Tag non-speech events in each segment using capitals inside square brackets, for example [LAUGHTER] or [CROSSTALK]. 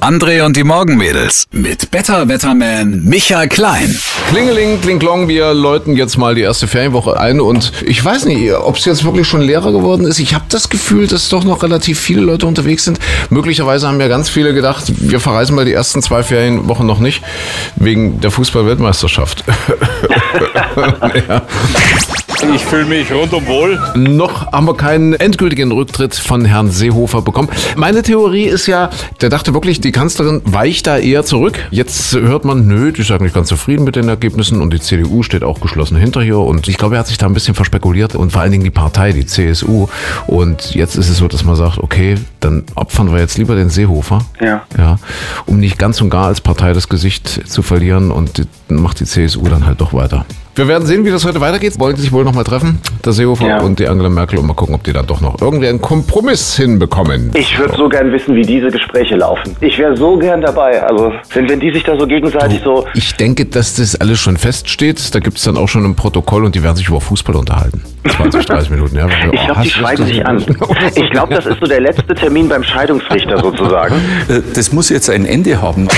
André und die Morgenmädels mit Better Wetterman Michael Klein. Klingeling, klinglong, wir läuten jetzt mal die erste Ferienwoche ein und ich weiß nicht, ob es jetzt wirklich schon leerer geworden ist. Ich habe das Gefühl, dass doch noch relativ viele Leute unterwegs sind. Möglicherweise haben ja ganz viele gedacht, wir verreisen mal die ersten zwei Ferienwochen noch nicht, wegen der Fußball-Weltmeisterschaft. [LAUGHS] ja. [LAUGHS] Ich fühle mich rundum wohl. Noch haben wir keinen endgültigen Rücktritt von Herrn Seehofer bekommen. Meine Theorie ist ja, der dachte wirklich, die Kanzlerin weicht da eher zurück. Jetzt hört man, nö, die ist eigentlich ganz zufrieden mit den Ergebnissen und die CDU steht auch geschlossen hinter ihr. Und ich glaube, er hat sich da ein bisschen verspekuliert und vor allen Dingen die Partei, die CSU. Und jetzt ist es so, dass man sagt, okay, dann opfern wir jetzt lieber den Seehofer. Ja. Ja. Um nicht ganz und gar als Partei das Gesicht zu verlieren und macht die CSU dann halt doch weiter. Wir werden sehen, wie das heute weitergeht. Wollen sich wohl nochmal treffen, der Seehofer ja. und die Angela Merkel, und mal gucken, ob die dann doch noch irgendwie einen Kompromiss hinbekommen. Ich würde so gern wissen, wie diese Gespräche laufen. Ich wäre so gern dabei. Also, wenn, wenn die sich da so gegenseitig du, so. Ich denke, dass das alles schon feststeht. Da gibt es dann auch schon ein Protokoll und die werden sich über Fußball unterhalten. 20, 30 [LAUGHS] Minuten, ja. Ich glaube, die schweigen sich an. Ich glaube, das ist so der letzte Termin beim Scheidungsrichter sozusagen. [LAUGHS] Äh, das muss jetzt ein Ende haben.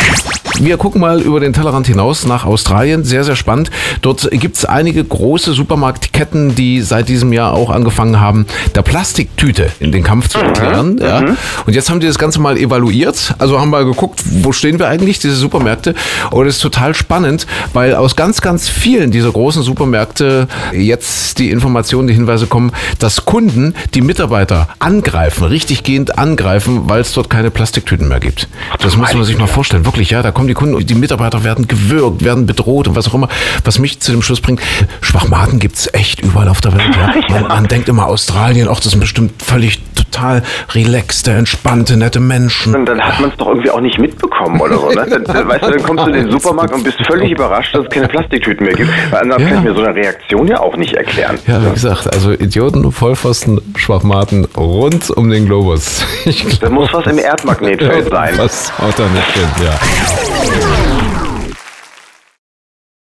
Wir gucken mal über den Tellerrand hinaus nach Australien. Sehr, sehr spannend. Dort gibt es einige große Supermarktketten, die seit diesem Jahr auch angefangen haben, der Plastiktüte in den Kampf zu erklären. Mhm. Ja. Und jetzt haben die das Ganze mal evaluiert. Also haben wir geguckt, wo stehen wir eigentlich, diese Supermärkte. Und es ist total spannend, weil aus ganz, ganz vielen dieser großen Supermärkte jetzt die Informationen, die Hinweise kommen, dass Kunden die Mitarbeiter angreifen, richtiggehend angreifen, weil es dort keine Plastiktüten mehr gibt. Das muss man sich mal vorstellen. Wirklich, ja, da kommen die Kunden, die Mitarbeiter werden gewürgt, werden bedroht und was auch immer. Was mich zu dem Schluss bringt, Schwachmaten gibt es echt überall auf der Welt. Ja? [LAUGHS] Man, man denkt immer Australien, auch das sind bestimmt völlig total relaxte, entspannte, nette Menschen. Und dann hat man es doch irgendwie auch nicht mitbekommen oder so. Ne? Dann, dann, weißt du, dann kommst du in den [LAUGHS] Supermarkt und bist völlig überrascht, dass es keine Plastiktüten mehr gibt. Weil anders ja. kann ich mir so eine Reaktion ja auch nicht erklären. Ja, wie gesagt, also Idioten, Vollpfosten, Schwachmaten rund um den Globus. [LAUGHS] da muss was im Erdmagnetfeld sein. Was haut da nicht hin, ja.